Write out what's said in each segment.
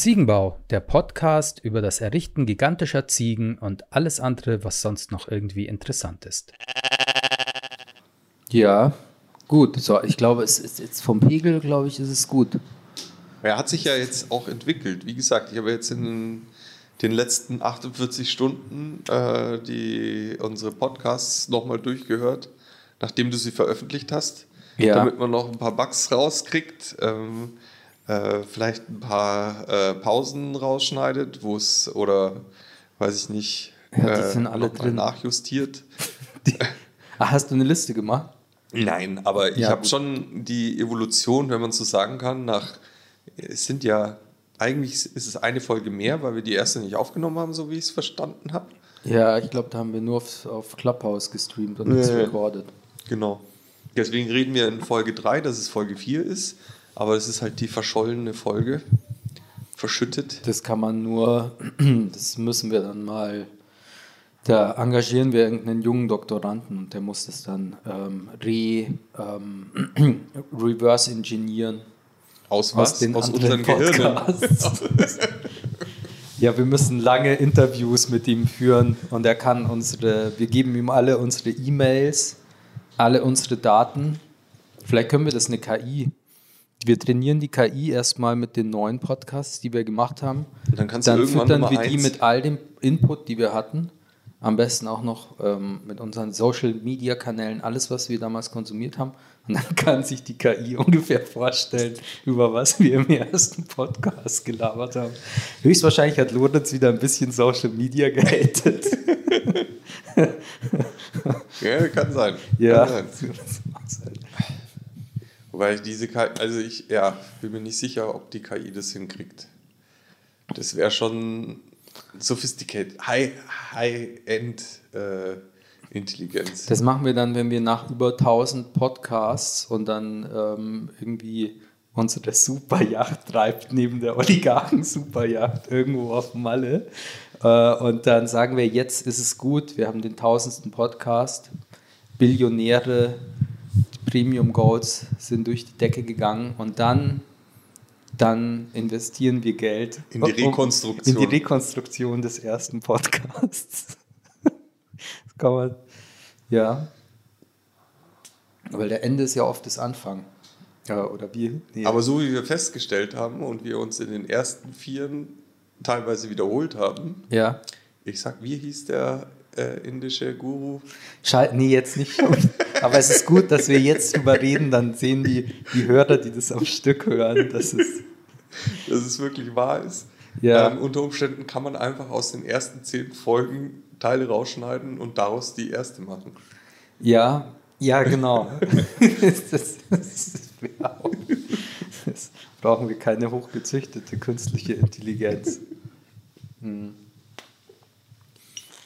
Ziegenbau, der Podcast über das Errichten gigantischer Ziegen und alles andere, was sonst noch irgendwie interessant ist. Ja, gut. So, ich glaube, es ist jetzt vom Pegel, glaube ich, ist es gut. Er hat sich ja jetzt auch entwickelt. Wie gesagt, ich habe jetzt in den letzten 48 Stunden äh, die, unsere Podcasts nochmal durchgehört, nachdem du sie veröffentlicht hast, Ja. damit man noch ein paar Bugs rauskriegt. Ähm, äh, vielleicht ein paar äh, Pausen rausschneidet, wo es oder weiß ich nicht, äh, Ja, die sind alle drin. nachjustiert. Ah, hast du eine Liste gemacht? Nein, aber ich Ja, habe schon die Evolution, wenn man so sagen kann, nach es sind ja eigentlich ist es eine Folge mehr, weil wir die erste nicht aufgenommen haben, so wie ich es verstanden habe. Ja, ich glaube, da haben wir nur auf, auf Clubhouse gestreamt und nichts ja. recorded. Genau. Deswegen reden wir in Folge 3, dass es Folge 4 ist, aber es ist halt die verschollene Folge. Verschüttet. Das kann man nur, das müssen wir dann mal, da engagieren wir irgendeinen jungen Doktoranden und der muss das dann ähm, re, ähm, reverse engineeren. Aus Aus was? den Aus unseren Gehirnen. Podcasts. Ja, wir müssen lange Interviews mit ihm führen und er kann unsere, wir geben ihm alle unsere E-Mails, alle unsere Daten. Vielleicht können wir das eine KI. Wir trainieren die KI erstmal mit den neuen Podcasts, die wir gemacht haben. Und dann kannst du Dann irgendwann füttern wir die eins- mit all dem Input, die wir hatten. Am besten auch noch ähm, mit unseren Social Media Kanälen, alles, was wir damals konsumiert haben. Und dann kann sich die KI ungefähr vorstellen, über was wir im ersten Podcast gelabert haben. Höchstwahrscheinlich hat Lorenz wieder ein bisschen Social Media gehatet. Ja, kann sein. ja. Kann sein. Wobei ich diese KI, also ich, ja, bin mir nicht sicher, ob die KI das hinkriegt. Das wäre schon sophisticated, high, high-end äh, Intelligenz. Das machen wir dann, wenn wir nach über 1000 Podcasts und dann ähm, irgendwie unsere Superjacht treibt neben der Oligarchen-Superjacht irgendwo auf Malle. Äh, und dann sagen wir, jetzt ist es gut, wir haben den tausendsten Podcast. Billionäre, Premium Goals sind durch die Decke gegangen und dann, dann investieren wir Geld In die Rekonstruktion. In die Rekonstruktion des ersten Podcasts. Das kann man, ja. Weil der Ende ist ja oft das Anfang. Ja, oder wie? Nee. Aber so wie wir festgestellt haben und wir uns in den ersten Vieren teilweise wiederholt haben, ja. ich sag, wie hieß der äh, indische Guru? Schalt, nee, jetzt nicht. Aber es ist gut, dass wir jetzt drüber reden, dann sehen die, die Hörer, die das am Stück hören, dass es. dass es wirklich wahr ist. Ja. Ähm, unter Umständen kann man einfach aus den ersten zehn Folgen Teile rausschneiden und daraus die erste machen. Ja, ja, genau. das, das, das, das brauchen wir keine hochgezüchtete künstliche Intelligenz. Hm.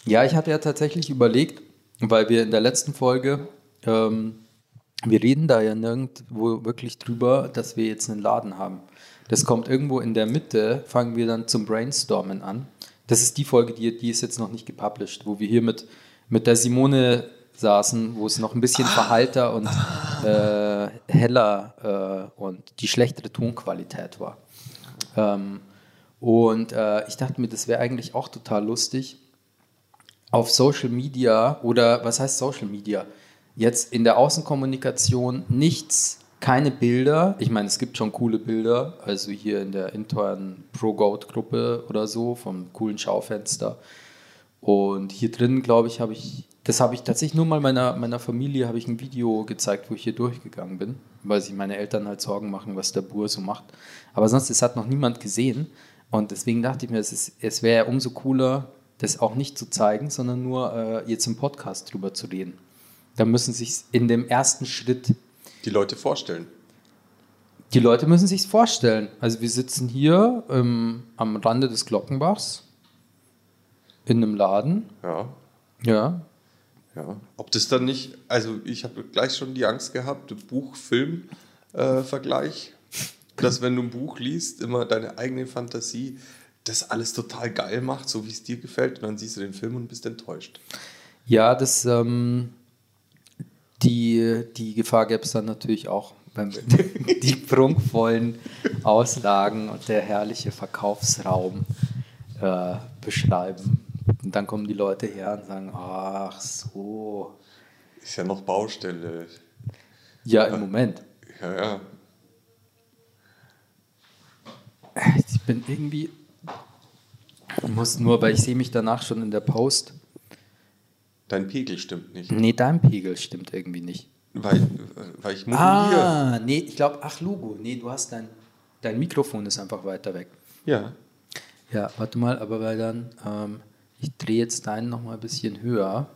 Ja, ich hatte ja tatsächlich überlegt, weil wir in der letzten Folge, ähm, wir reden da ja nirgendwo wirklich drüber, dass wir jetzt einen Laden haben. Das kommt irgendwo in der Mitte, fangen wir dann zum Brainstormen an. Das ist die Folge, die, die ist jetzt noch nicht gepublished, wo wir hier mit, mit der Simone saßen, wo es noch ein bisschen verhalter und äh, heller äh, und die schlechtere Tonqualität war. Ähm, und äh, ich dachte mir, das wäre eigentlich auch total lustig, auf Social Media oder was heißt Social Media? Jetzt in der Außenkommunikation nichts, keine Bilder. Ich meine, es gibt schon coole Bilder, also hier in der internen Pro-Goat-Gruppe oder so, vom coolen Schaufenster. Und hier drin, glaube ich, habe ich, das habe ich tatsächlich nur mal meiner, meiner Familie, habe ich ein Video gezeigt, wo ich hier durchgegangen bin, weil sich meine Eltern halt Sorgen machen, was der Bur so macht. Aber sonst, es hat noch niemand gesehen. Und deswegen dachte ich mir, es, es wäre umso cooler, das auch nicht zu zeigen, sondern nur äh, jetzt im Podcast drüber zu reden. Da müssen sich in dem ersten Schritt Die Leute vorstellen. die Leute müssen sich vorstellen. Also wir sitzen hier ähm, am Rande des Glockenbachs in einem Laden. Ja, Ja. ja. Ob das dann nicht, also ich habe gleich schon die Angst gehabt, Buch-Film-Vergleich, dass wenn du ein Buch liest, immer deine eigene Fantasie das alles total geil macht, so wie es dir gefällt, und dann siehst du den Film und bist enttäuscht. Ja, das, ähm, Die, die Gefahr gäbe es dann natürlich auch, wenn wir die prunkvollen Auslagen und der herrliche Verkaufsraum äh, beschreiben. Und dann kommen die Leute her und sagen, ach so. Ist ja noch Baustelle. Ja, im Moment. Ja, ja. Ich bin irgendwie, ich muss nur, weil ich sehe mich danach schon in der Post. Dein Pegel stimmt nicht. Nee, dein Pegel stimmt irgendwie nicht. Weil, weil ich moduliere. Ah, nee, ich glaube, ach Logo, nee, du hast dein, dein Mikrofon ist einfach weiter weg. Ja. Ja, warte mal, aber weil dann, ähm, ich drehe jetzt deinen noch mal ein bisschen höher.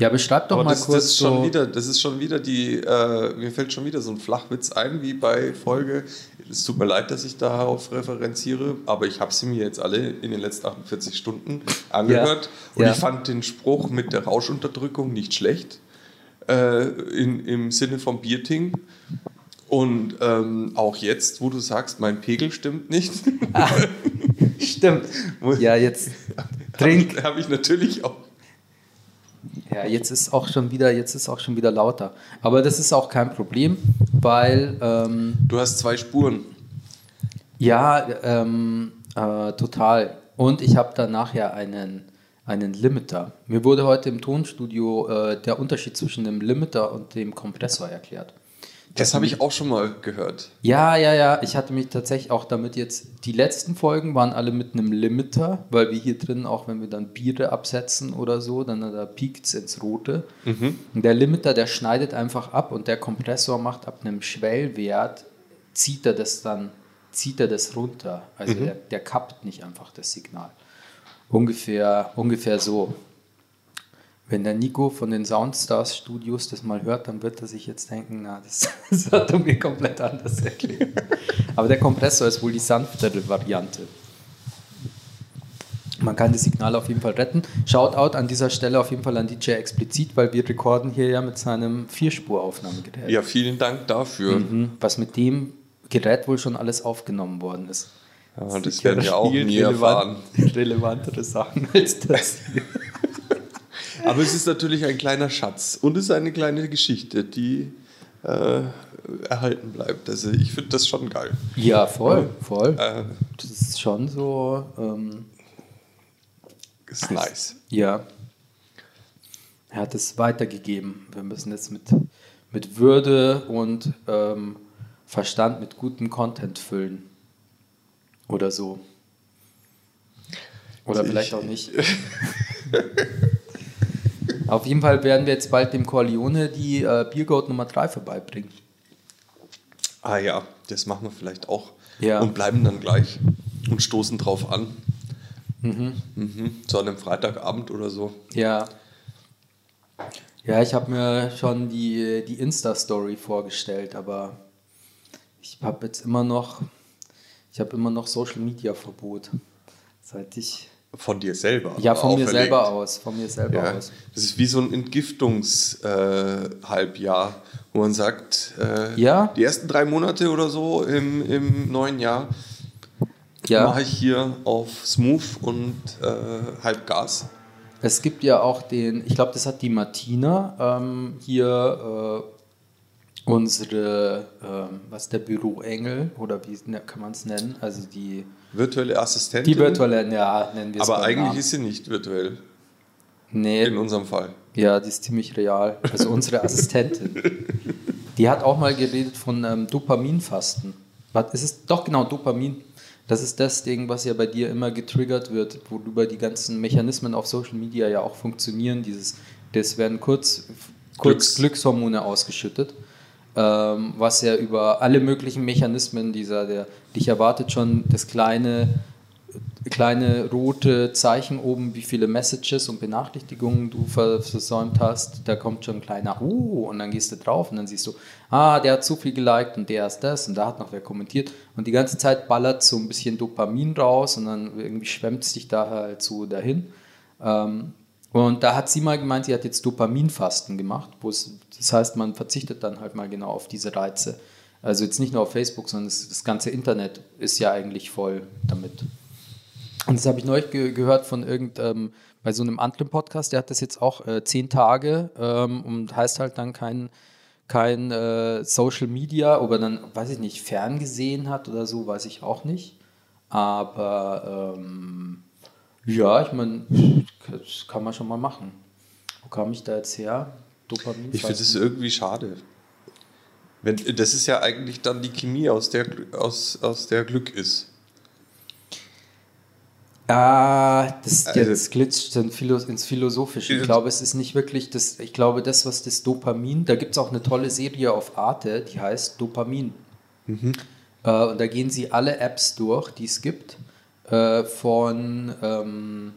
Ja, beschreib doch Aber mal das, kurz das ist schon so. wieder, das ist schon wieder die, äh, mir fällt schon wieder so ein Flachwitz ein, wie bei Folge. Es tut mir leid, dass ich darauf referenziere, aber ich habe sie mir jetzt alle in den letzten 48 Stunden angehört und Ja. ich fand den Spruch mit der Rauschunterdrückung nicht schlecht äh, in, im Sinne vom Bierting. Und ähm, auch jetzt, wo du sagst, mein Pegel stimmt nicht, Stimmt. Ja, jetzt trink. habe ich natürlich auch. Ja, jetzt ist auch schon wieder, jetzt ist auch schon wieder lauter. Aber das ist auch kein Problem, weil ähm, Du hast zwei Spuren. ja, ähm, äh, total. Und ich habe danach ja einen, einen Limiter. Mir wurde heute im Tonstudio äh, der Unterschied zwischen dem Limiter und dem Kompressor erklärt. Das habe ich auch schon mal gehört. Ja, ja, ja. Ich hatte mich tatsächlich auch damit jetzt. Die letzten Folgen waren alle mit einem Limiter, weil wir hier drin, auch wenn wir dann Biere absetzen oder so, dann da piekt es ins Rote. Und der Limiter, der schneidet einfach ab und der Kompressor macht ab einem Schwellwert, zieht er das dann, zieht er das runter. Also der, der kappt nicht einfach das Signal. Ungefähr, ungefähr so. Wenn der Nico von den Soundstars Studios das mal hört, dann wird er sich jetzt denken, na, das, das hat er mir komplett anders erklärt. Aber der Kompressor ist wohl die sanftere Variante. Man kann das Signal auf jeden Fall retten. Shoutout an dieser Stelle auf jeden Fall an DJ explizit, weil wir rekorden hier ja mit seinem Vierspuraufnahmegerät. Ja, vielen Dank dafür. Mhm. Was mit dem Gerät wohl schon alles aufgenommen worden ist. Ja, das werden wir auch nie erfahren. relevant- Relevantere Sachen als das hier. Aber es ist natürlich ein kleiner Schatz und es ist eine kleine Geschichte, die äh, erhalten bleibt. Also ich finde das schon geil. Ja, voll, voll. Äh, Das ist schon so, ähm, ist nice. ja. Er hat es weitergegeben. Wir müssen jetzt mit, mit Würde und ähm, Verstand mit gutem Content füllen. Oder so. Oder Also vielleicht ich- auch nicht. Auf jeden Fall werden wir jetzt bald dem Corleone die äh, Biergoat Nummer 3 vorbeibringen. Ah ja, das machen wir vielleicht auch. Ja. Und bleiben dann gleich und stoßen drauf an. Mhm. So an einem Freitagabend oder so. Ja. Ja, ich habe mir schon die, die Insta-Story vorgestellt, aber ich habe jetzt immer noch, ich habe immer noch Social-Media-Verbot. Seit ich, Von dir selber. ja, von mir auferlegt. selber aus, von mir selber Ja, aus. das ist wie so ein Entgiftungs-Halbjahr, wo man sagt, äh, Ja. die ersten drei Monate oder so im, im neuen Jahr Ja, mache ich hier auf Smooth und äh, halb Gas. es gibt ja auch den, ich glaube, das hat die Martina ähm, hier, äh, unsere, ähm, was der Büroengel oder wie ne- kann man es nennen? Also die, Virtuelle Assistentin. die virtuelle, ja, nennen wir es Aber eigentlich Namen. ist sie nicht virtuell, nee, in unserem Fall. Ja, die ist ziemlich real. Also unsere Assistentin. Die hat auch mal geredet von ähm, Dopaminfasten. Was ist es? Doch, genau, Dopamin. Das ist das Ding, was ja bei dir immer getriggert wird, worüber die ganzen Mechanismen auf Social Media ja auch funktionieren. Dieses, das werden kurz, kurz Glücks- Glückshormone ausgeschüttet, ähm, was ja über alle möglichen Mechanismen dieser, der, dich erwartet schon das kleine kleine rote Zeichen oben, wie viele Messages und Benachrichtigungen du ver- versäumt hast. Da kommt schon ein kleiner Oh und dann gehst du drauf und dann siehst du, ah, der hat so viel geliked und der ist das und da hat noch wer kommentiert. Und die ganze Zeit ballert so ein bisschen Dopamin raus und dann irgendwie schwemmt es dich da halt so dahin. Ähm, und da hat sie mal gemeint, sie hat jetzt Dopaminfasten gemacht, wo es, das heißt, man verzichtet dann halt mal genau auf diese Reize. Also jetzt nicht nur auf Facebook, sondern das, das ganze Internet ist ja eigentlich voll damit. Und das habe ich neulich ge gehört von irgend, ähm, bei so einem anderen Podcast, der hat das jetzt auch äh, zehn Tage ähm, und heißt halt dann kein, kein äh, Social Media, ob er dann, weiß ich nicht, ferngesehen hat oder so, weiß ich auch nicht. Aber ähm, ja, ich meine, das kann man schon mal machen. Wo kam ich da jetzt her? Dopamin? Ich finde es irgendwie schade. Wenn, das ist ja eigentlich dann die Chemie, aus der, aus, aus der Glück ist. Ah, das Also- jetzt glitscht Philo, ins Philosophische. Ich Ja. glaube, es ist nicht wirklich das, ich glaube, das, was das Dopamin, da gibt es auch eine tolle Serie auf Arte, die heißt Dopamin. Äh, und da gehen sie alle Apps durch, die es gibt, äh, von ähm,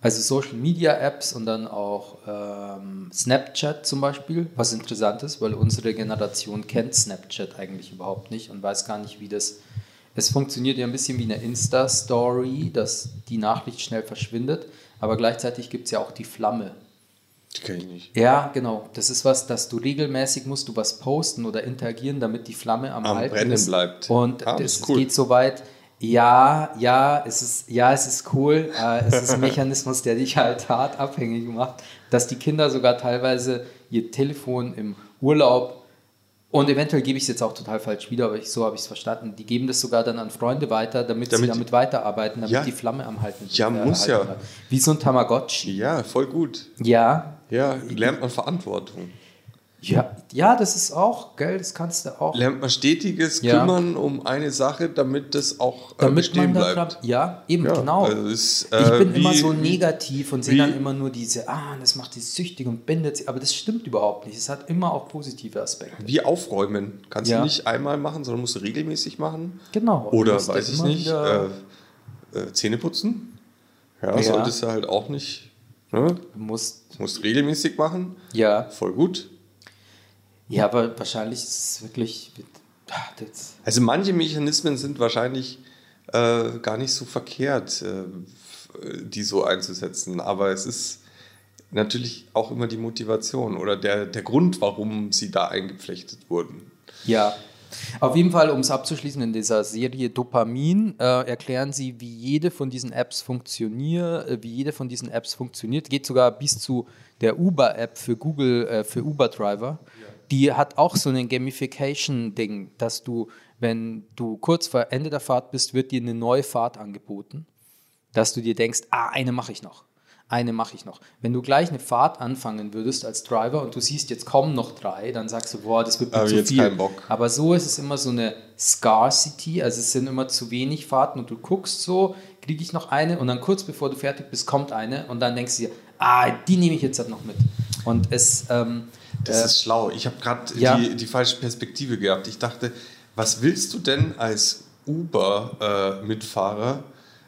also Social Media Apps und dann auch ähm, Snapchat zum Beispiel, was interessant ist, weil unsere Generation kennt Snapchat eigentlich überhaupt nicht und weiß gar nicht, wie das. Es funktioniert ja ein bisschen wie eine Insta-Story, dass die Nachricht schnell verschwindet, aber gleichzeitig gibt es ja auch die Flamme. Die kenne ich nicht. Ja, genau. Das ist was, dass du regelmäßig musst du was posten oder interagieren, damit die Flamme am, Am Brennen ist. bleibt. Und Ah, ist cool. geht so weit. Ja, ja, es ist, ja, es ist cool. Äh, es ist ein Mechanismus, der dich halt hart abhängig macht, dass die Kinder sogar teilweise ihr Telefon im Urlaub und eventuell gebe ich es jetzt auch total falsch wieder, aber ich, so habe ich es verstanden. Die geben das sogar dann an Freunde weiter, damit, Damit sie damit weiterarbeiten, damit Ja. die Flamme am Halten Ja, muss erhalten ja. bleibt. Wie so ein Tamagotchi. Ja, voll gut. Ja, Ja, lernt man Verantwortung. Ja, ja, das ist auch, gell, das kannst du auch. Lernt man stetiges Ja. Kümmern um eine Sache, damit das auch äh, damit bestehen man da bleibt. dran, ja, eben, Ja, genau. also es, ich äh, bin immer wie- so wie- negativ und sehe dann immer nur diese, ah, das macht die süchtig und bindet sie, aber das stimmt überhaupt nicht. Es hat immer auch positive Aspekte. Wie aufräumen. Kannst Ja. du nicht einmal machen, sondern musst du regelmäßig machen. Genau. Oder weiß ich immer nicht, äh, äh, Zähne putzen. Ja, Ja. solltest du halt auch nicht. Ne? Du musst, Musst regelmäßig machen. ja, Voll gut. Ja, aber wahrscheinlich ist es wirklich, ah, Also manche Mechanismen sind wahrscheinlich äh, gar nicht so verkehrt, äh, die so einzusetzen. Aber es ist natürlich auch immer die Motivation oder der, der Grund, warum sie da eingepflechtet wurden. Ja, auf jeden Fall, um es abzuschließen, in dieser Serie Dopamin äh, erklären sie, wie jede von diesen Apps funktioniert, äh, wie jede von diesen Apps funktioniert. Geht sogar bis zu der Uber-App für Google, äh, für Uber-Driver. Die hat auch so ein Gamification-Ding, dass du, wenn du kurz vor Ende der Fahrt bist, wird dir eine neue Fahrt angeboten, dass du dir denkst, ah, eine mache ich noch. Eine mache ich noch. Wenn du gleich eine Fahrt anfangen würdest als Driver und du siehst, jetzt kommen noch drei, dann sagst du, boah, das wird mir Aber zu viel. Aber so ist es immer so eine Scarcity, also es sind immer zu wenig Fahrten und du guckst so, kriege ich noch eine und dann kurz bevor du fertig bist, kommt eine und dann denkst du dir, ah, die nehme ich jetzt halt noch mit. Und es, ähm, Das äh, ist schlau. Ich habe gerade ja. die, die falsche Perspektive gehabt. Ich dachte, was willst du denn als Uber-Mitfahrer,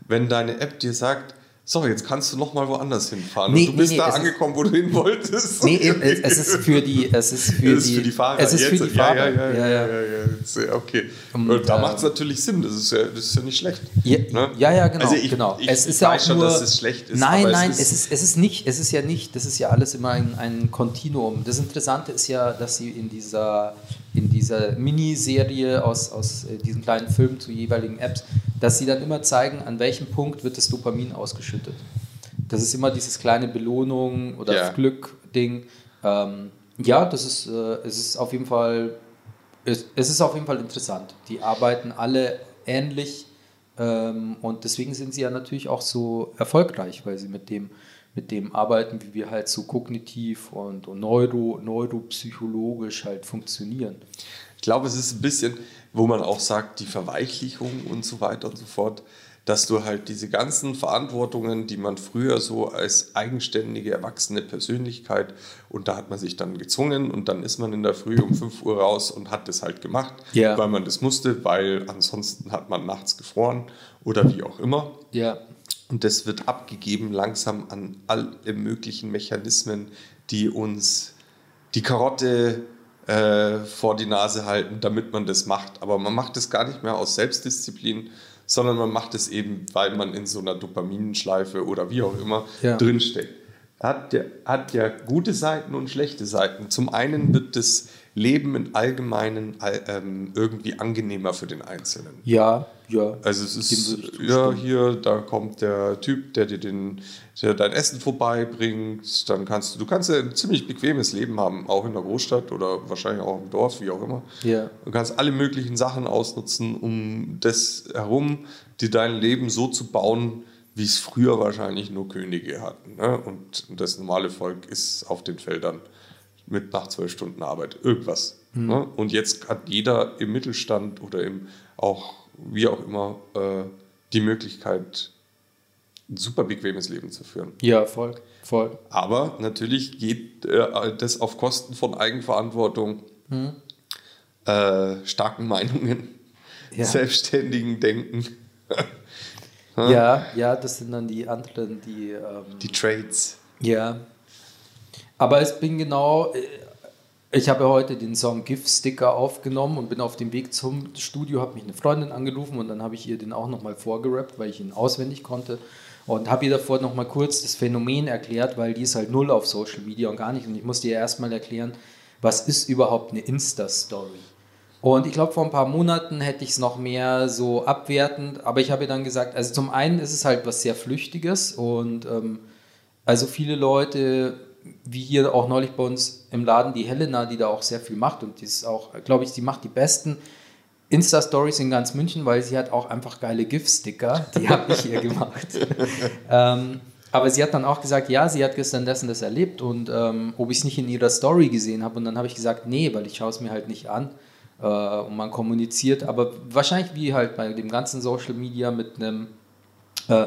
wenn deine App dir sagt, so, jetzt kannst du noch mal woanders hinfahren. Nee, und du bist nee, da nee, es ist- angekommen, wo du hin wolltest. nee, es es ist für die, es ist für, Das ist die, für die Fahrer. Es ist für Jetzt- die Fahrer. Ja, ja, ja. ja, ja. ja, ja, okay. Und, Und, da äh, macht es natürlich Sinn. Das ist, ja, das ist ja nicht schlecht. Ja, Ne? ja, ja, genau. Also ich, genau. ich, es ist ja weiß auch schon, nur, dass es schlecht ist. Nein, nein, es ist, es ist, es ist nicht, es ist ja nicht, das ist ja alles immer ein, ein Kontinuum. Das Interessante ist ja, dass sie in dieser, in dieser Miniserie aus, aus äh, diesem kleinen Film zu jeweiligen Apps, dass sie dann immer zeigen, an welchem Punkt wird das Dopamin ausgeschüttet. Das ist immer dieses kleine Belohnung oder Ja. Glück-Ding. Ähm, ja, das ist, äh, es ist auf jeden Fall, es, es ist auf jeden Fall interessant. Die arbeiten alle ähnlich ähm, und deswegen sind sie ja natürlich auch so erfolgreich, weil sie mit dem, mit dem arbeiten, wie wir halt so kognitiv und, und neuro, neuropsychologisch halt funktionieren. Ich glaube, es ist ein bisschen, wo man auch sagt, die Verweichlichung und so weiter und so fort, dass du halt diese ganzen Verantwortungen, die man früher so als eigenständige, erwachsene Persönlichkeit, und da hat man sich dann gezwungen und dann ist man in der Früh um 5 Uhr raus und hat das halt gemacht, Ja. weil man das musste, weil ansonsten hat man nachts gefroren oder wie auch immer. Ja, Und das wird abgegeben langsam an alle möglichen Mechanismen, die uns die Karotte äh, vor die Nase halten, damit man das macht. Aber man macht es gar nicht mehr aus Selbstdisziplin, sondern man macht es eben, weil man in so einer Dopaminschleife oder wie auch immer Ja. drinsteckt. Hat ja, hat ja gute Seiten und schlechte Seiten. Zum einen wird das Leben im Allgemeinen all- ähm, irgendwie angenehmer für den Einzelnen. Ja, ja. Also es ist, ja, hier, da kommt der Typ, der dir den, der dein Essen vorbeibringt. Dann kannst du, du kannst ja ein ziemlich bequemes Leben haben, auch in der Großstadt oder wahrscheinlich auch im Dorf, wie auch immer. Ja. Du kannst alle möglichen Sachen ausnutzen, um das herum, dir dein Leben so zu bauen, wie es früher wahrscheinlich nur Könige hatten. Ne? Und das normale Volk ist auf den Feldern mit nach zwölf Stunden Arbeit irgendwas. Mhm. Ne? Und jetzt hat jeder im Mittelstand oder im auch wie auch immer äh, die Möglichkeit, ein super bequemes Leben zu führen. Ja, voll, voll. Aber natürlich geht äh, das auf Kosten von Eigenverantwortung, äh, starken Meinungen, Ja. selbstständigen Denken, Ja, ja, das sind dann die anderen, die. Ähm, die Trades. Ja. Aber ich bin genau. äh, Ich habe heute den Song GIF-Sticker aufgenommen und bin auf dem Weg zum Studio, habe mich eine Freundin angerufen und dann habe ich ihr den auch nochmal vorgerappt, weil ich ihn auswendig konnte. Und habe ihr davor nochmal kurz das Phänomen erklärt, weil die ist halt null auf Social Media und gar nicht. Und ich musste ihr erstmal erklären, was ist überhaupt eine Insta-Story? Und ich glaube, vor ein paar Monaten hätte ich es noch mehr so abwertend, aber ich habe ihr dann gesagt, also zum einen ist es halt was sehr Flüchtiges und ähm, also viele Leute, wie hier auch neulich bei uns im Laden, die Helena, die da auch sehr viel macht und die ist auch, glaube ich, die macht die besten Insta-Stories in ganz München, weil sie hat auch einfach geile GIF-Sticker, die habe ich ihr gemacht. ähm, aber sie hat dann auch gesagt, ja, sie hat gestern das und das erlebt und ähm, ob ich es nicht in ihrer Story gesehen habe. Und dann habe ich gesagt, nee, weil ich schaue es mir halt nicht an. Äh, und man kommuniziert, aber wahrscheinlich wie halt bei dem ganzen Social Media mit einem äh,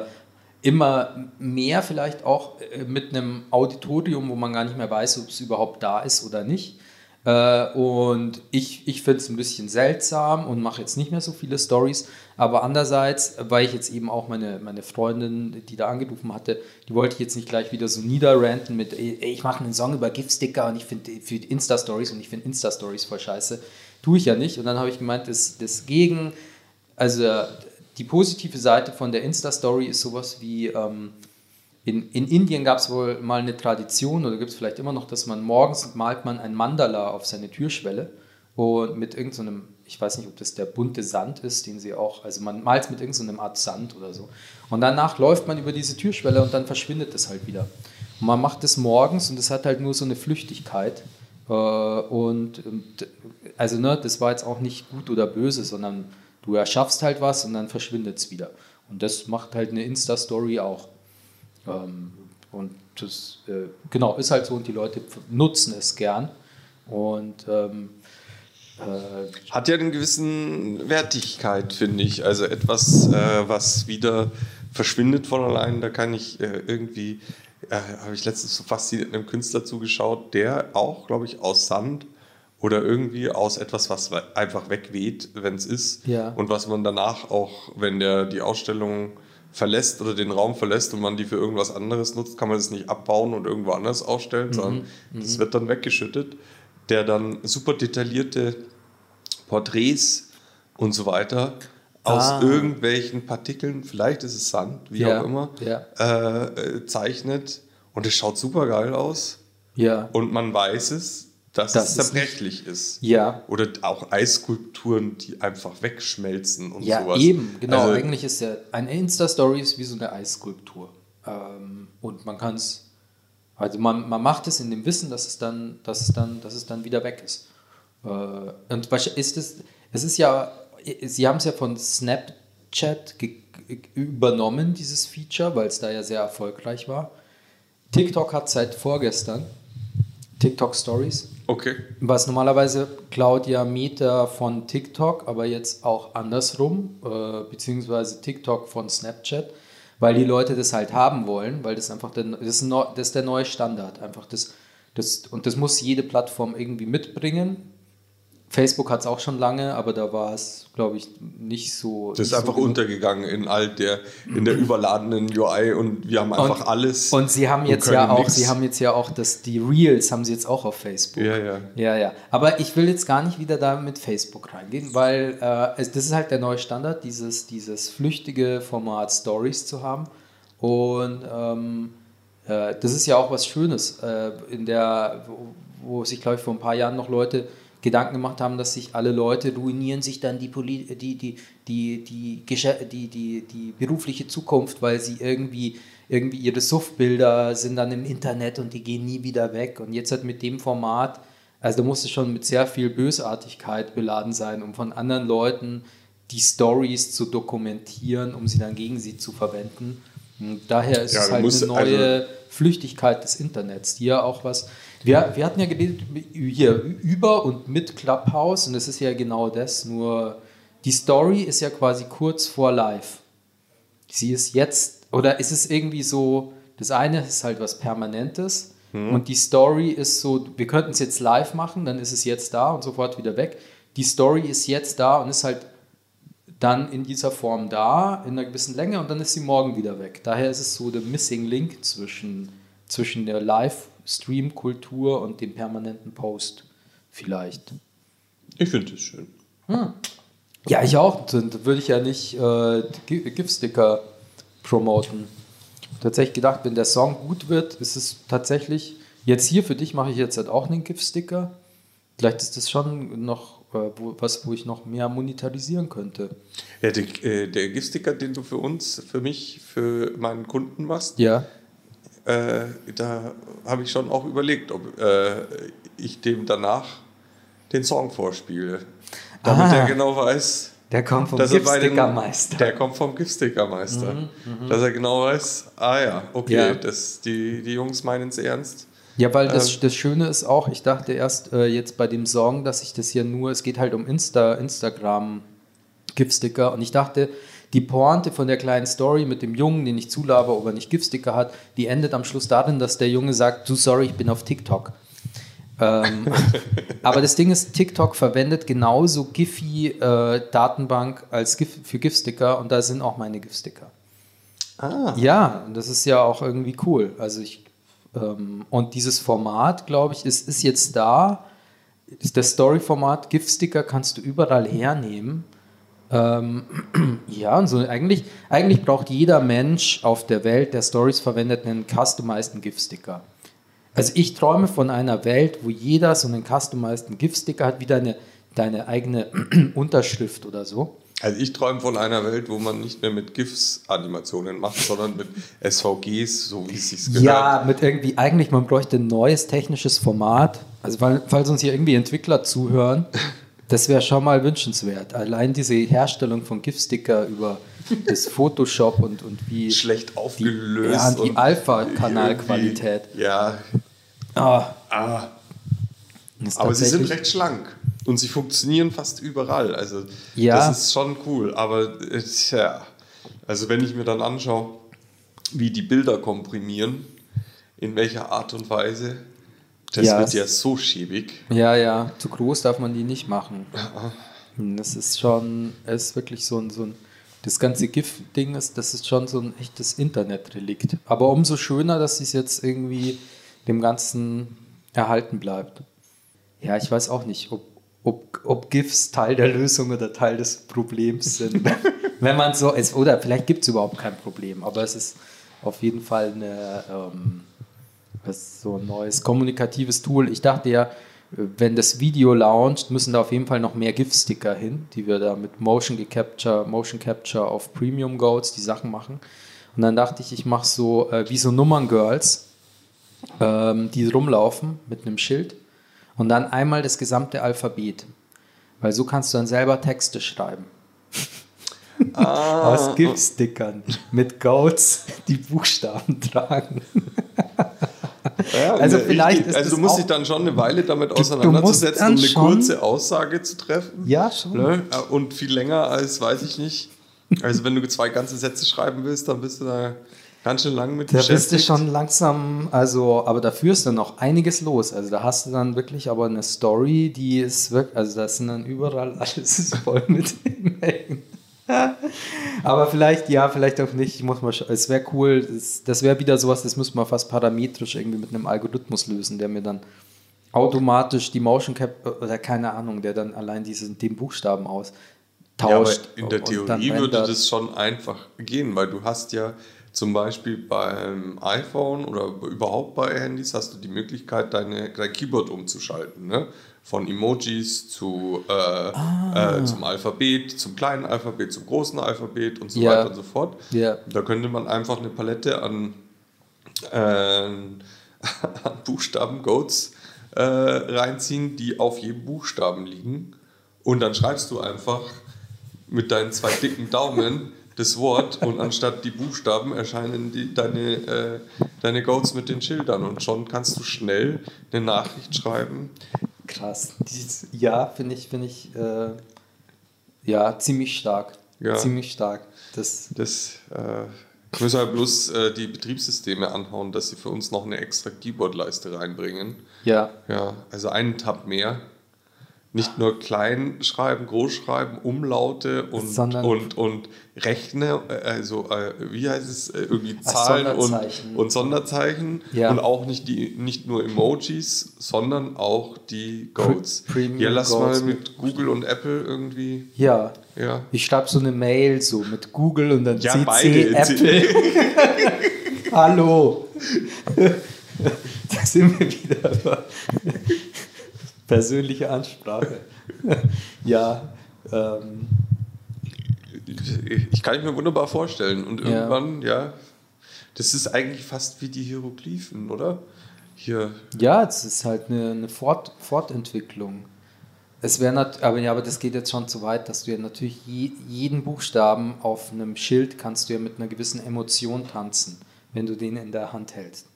immer mehr vielleicht auch äh, mit einem Auditorium, wo man gar nicht mehr weiß, ob es überhaupt da ist oder nicht. Äh, und ich, ich finde es ein bisschen seltsam und mache jetzt nicht mehr so viele Stories. Aber andererseits, weil ich jetzt eben auch meine, meine Freundin, die da angerufen hatte, die wollte ich jetzt nicht gleich wieder so niederranten mit, ey, ich mache einen Song über Giftsticker und ich finde Insta-Stories und ich finde Insta-Stories voll scheiße. Tue ich ja nicht. Und dann habe ich gemeint, das, das Gegen, also die positive Seite von der Insta-Story ist sowas wie, ähm, in, in Indien gab es wohl mal eine Tradition, oder gibt es vielleicht immer noch, dass man morgens malt man ein Mandala auf seine Türschwelle und mit irgendeinem, ich weiß nicht, ob das der bunte Sand ist, den sie auch, also man malt es mit irgendeinem Art Sand oder so. Und danach läuft man über diese Türschwelle und dann verschwindet es halt wieder. Und man macht es morgens und es hat halt nur so eine Flüchtigkeit. Äh, und, und also ne, das war jetzt auch nicht gut oder böse, sondern du erschaffst halt was und dann verschwindet es wieder. Und das macht halt eine Insta-Story auch. Ähm, und das, äh, genau, ist halt so und die Leute nutzen es gern. Und ähm, äh, Hat ja einen gewissen Wertigkeit, finde ich. Also etwas, äh, was wieder verschwindet von allein. Da kann ich äh, irgendwie, äh, habe ich letztens so fasziniert einem Künstler zugeschaut, der auch, glaube ich, aus Sand oder irgendwie aus etwas, was einfach wegweht, wenn es ist. Ja. Und was man danach auch, wenn der die Ausstellung verlässt oder den Raum verlässt und man die für irgendwas anderes nutzt, kann man das nicht abbauen und irgendwo anders ausstellen, sondern das wird dann weggeschüttet. Der dann super detaillierte Porträts und so weiter aus Ah. irgendwelchen Partikeln, vielleicht ist es Sand, wie Ja, auch immer, ja. äh, äh, zeichnet. Und es schaut super geil aus. ja, Und man weiß es, dass Das es ist zerbrechlich ist. ja, Oder auch Eisskulpturen, die einfach wegschmelzen und ja, sowas. eben, genau. Also, Eigentlich ist ja eine Insta-Story ist wie so eine Eisskulptur. Ähm, und man kann es, also man, man macht es in dem Wissen, dass es dann, dass es dann, dass es dann wieder weg ist. Äh, und ist es, es ist ja, sie haben es ja von Snapchat übernommen, dieses Feature, weil es da ja sehr erfolgreich war. TikTok hat seit vorgestern TikTok Stories. okay. Was normalerweise klaut ja Meta von TikTok, aber jetzt auch andersrum, äh, beziehungsweise TikTok von Snapchat, weil die Leute das halt haben wollen, weil das einfach der, das ist, neu, das ist der neue Standard. Einfach das, das, und das muss jede Plattform irgendwie mitbringen. Facebook hat es auch schon lange, aber da war es, glaube ich, nicht so. Das ist einfach so untergegangen in all der, in der überladenen UI und wir haben einfach alles. Und sie haben und jetzt ja auch, nix. sie haben jetzt ja auch das, die Reels haben sie jetzt auch auf Facebook. Ja, ja. Ja, ja. Aber ich will jetzt gar nicht wieder da mit Facebook reingehen, weil äh, es, das ist halt der neue Standard, dieses, dieses flüchtige Format Stories zu haben. Und ähm, äh, das ist ja auch was Schönes, äh, in der, wo, wo sich, glaube ich, vor ein paar Jahren noch Leute Gedanken gemacht haben, dass sich alle Leute ruinieren sich dann die, Poli die, die, die, die, die, die, die berufliche Zukunft, weil sie irgendwie, irgendwie ihre Suff-Bilder sind dann im Internet und die gehen nie wieder weg. Und jetzt halt mit dem Format, also da muss es schon mit sehr viel Bösartigkeit beladen sein, um von anderen Leuten die Stories zu dokumentieren, um sie dann gegen sie zu verwenden. Und daher ist Ja, es halt eine neue also- Flüchtigkeit des Internets, die ja auch was. Wir, wir hatten ja geredet hier über und mit Clubhouse und das ist ja genau das, nur die Story ist ja quasi kurz vor live. Sie ist jetzt, oder ist es irgendwie so, das eine ist halt was Permanentes und die Story ist so, wir könnten es jetzt live machen, dann ist es jetzt da und sofort wieder weg. Die Story ist jetzt da und ist halt dann in dieser Form da, in einer gewissen Länge und dann ist sie morgen wieder weg. Daher ist es so der Missing Link zwischen, zwischen der Livestream-Kultur und dem permanenten Post vielleicht. Ich finde das schön. Ja, ich auch. Dann würde ich ja nicht äh, Gi- GIF-Sticker promoten. Tatsächlich gedacht, wenn der Song gut wird, ist es tatsächlich, jetzt hier für dich mache ich jetzt halt auch einen GIF-Sticker. Vielleicht ist das schon noch äh, wo, was, wo ich noch mehr monetarisieren könnte. Ja, der, äh, der Giftsticker, den du für uns, für mich, für meinen Kunden machst, Ja. Äh, da habe ich schon auch überlegt, ob äh, ich dem danach den Song vorspiele. Damit Ah. er genau weiß, Der kommt vom er GIF-Sticker-Meister. Der kommt vom Giftstickermeister. Dass er genau weiß, ah ja, okay, Ja. Das, die, die Jungs meinen es ernst. Ja, weil das, Ähm. das Schöne ist auch, ich dachte erst äh, jetzt bei dem Song, dass ich das hier nur, es geht halt um Insta, Instagram GIF-Sticker und ich dachte, die Pointe von der kleinen Story mit dem Jungen, den ich zulaber, ob er nicht GIF-Sticker hat, die endet am Schluss darin, dass der Junge sagt, du sorry, ich bin auf TikTok. ähm, aber das Ding ist, TikTok verwendet genauso Giphy-Datenbank als GIF für GIF-Sticker und da sind auch meine GIF-Sticker. Ah. Ja, das ist ja auch irgendwie cool. Also ich ähm, und dieses Format, glaube ich, ist, ist jetzt da. Ist das Story-Format GIF-Sticker kannst du überall hernehmen. Ähm, ja, und so eigentlich, eigentlich braucht jeder Mensch auf der Welt, der Stories verwendet, einen customizeden GIF-Sticker. Also ich träume von einer Welt, wo jeder so einen customizeden GIF-Sticker hat, wie deine, deine eigene Unterschrift oder so. Also ich träume von einer Welt, wo man nicht mehr mit GIFs Animationen macht, sondern mit SVGs, so wie es sich gehört. Ja, mit irgendwie, eigentlich, man bräuchte ein neues technisches Format. Also, weil, falls uns hier irgendwie Entwickler zuhören, das wäre schon mal wünschenswert. Allein diese Herstellung von GIF-Sticker über das Photoshop und, und wie. schlecht aufgelöst. ja, die Alpha-Kanalqualität. Ja, Ah, ah, aber sie sind recht schlank und sie funktionieren fast überall. Also Ja. das ist schon cool. Aber äh, tja, also wenn ich mir dann anschaue, wie die Bilder komprimieren, in welcher Art und Weise, das Ja, wird ja so schäbig. Ja, ja, zu groß darf man die nicht machen. Das ist schon, es ist wirklich so ein, so ein das ganze GIF-Ding ist, das ist schon so ein echtes Internetrelikt. Aber umso schöner, dass es jetzt irgendwie dem Ganzen erhalten bleibt. Ja, ich weiß auch nicht, ob, ob, ob GIFs Teil der Lösung oder Teil des Problems sind. Wenn man so ist, oder vielleicht gibt es überhaupt kein Problem, aber es ist auf jeden Fall eine, ähm, das ist so ein neues kommunikatives Tool. Ich dachte ja, wenn das Video launcht, müssen da auf jeden Fall noch mehr GIF-Sticker hin, die wir da mit Motion Capture, Motion Capture auf Premium Goats die Sachen machen. Und dann dachte ich, ich mache so äh, wie so Nummern-Girls, ähm, die rumlaufen mit einem Schild und dann einmal das gesamte Alphabet. Weil so kannst du dann selber Texte schreiben. Ah, Aus GIF-Stickern mit Goats, die Buchstaben tragen. Ja, Also vielleicht ich, ist Also du musst dich dann schon eine Weile damit auseinanderzusetzen, um eine schon- kurze Aussage zu treffen. Ja, schon. Ne? Und viel länger als, weiß ich nicht. Also wenn du zwei ganze Sätze schreiben willst, dann bist du da ganz schön lang mit Da bist du schon langsam, also, aber dafür ist dann noch einiges los. Also da hast du dann wirklich aber eine Story, die ist wirklich, also da sind dann überall alles voll mit Hinhängen. Aber vielleicht, ja, vielleicht auch nicht. Ich muss mal Es wäre cool, das, das wäre wieder sowas, das müsste man fast parametrisch irgendwie mit einem Algorithmus lösen, der mir dann automatisch die Motion Cap oder keine Ahnung, der dann allein diesen, den Buchstaben austauscht. ja, in der Theorie würde das schon einfach gehen, weil du hast ja zum Beispiel beim iPhone oder überhaupt bei Handys hast du die Möglichkeit, deine, dein Keyboard umzuschalten. Ne? Von Emojis zu, äh, Ah. äh, zum Alphabet, zum kleinen Alphabet, zum großen Alphabet und so Ja. weiter und so fort. Ja. Da könnte man einfach eine Palette an, äh, an Buchstaben-Goats äh, reinziehen, die auf jedem Buchstaben liegen. Und dann schreibst du einfach mit deinen zwei dicken Daumen das Wort und anstatt die Buchstaben erscheinen die, deine, äh, deine Goats mit den Schildern und schon kannst du schnell eine Nachricht schreiben. Krass. Dieses, ja, finde ich, finde ich, äh, ja, ziemlich stark. Ja. Ziemlich stark. Das, Das äh, müssen wir bloß äh, die Betriebssysteme anhauen, dass sie für uns noch eine extra Keyboard-Leiste reinbringen. ja, Ja, also einen Tab mehr. Nicht nur klein schreiben, groß schreiben, Umlaute und, Sondern- und, und Rechne, äh, also äh, wie heißt es, äh, irgendwie Zahlen und, Sonderzeichen. und Sonderzeichen Ja. und auch nicht, die, nicht nur Emojis, sondern auch die Goats. Premium ja, lass Goats mal mit Google und Apple irgendwie, ja. ja. Ich schreibe so eine Mail so mit Google und dann Ja, CC beide. Apple. Hallo. da sind wir wieder persönliche Ansprache. ja, ähm, Ich kann mir wunderbar vorstellen. Und Ja. irgendwann, ja, das ist eigentlich fast wie die Hieroglyphen, oder? Hier, ja, es ist halt eine, eine Fort, Fortentwicklung. Es wäre aber ja, aber das geht jetzt schon zu weit, dass du ja natürlich je, jeden Buchstaben auf einem Schild kannst du ja mit einer gewissen Emotion tanzen, wenn du den in der Hand hältst.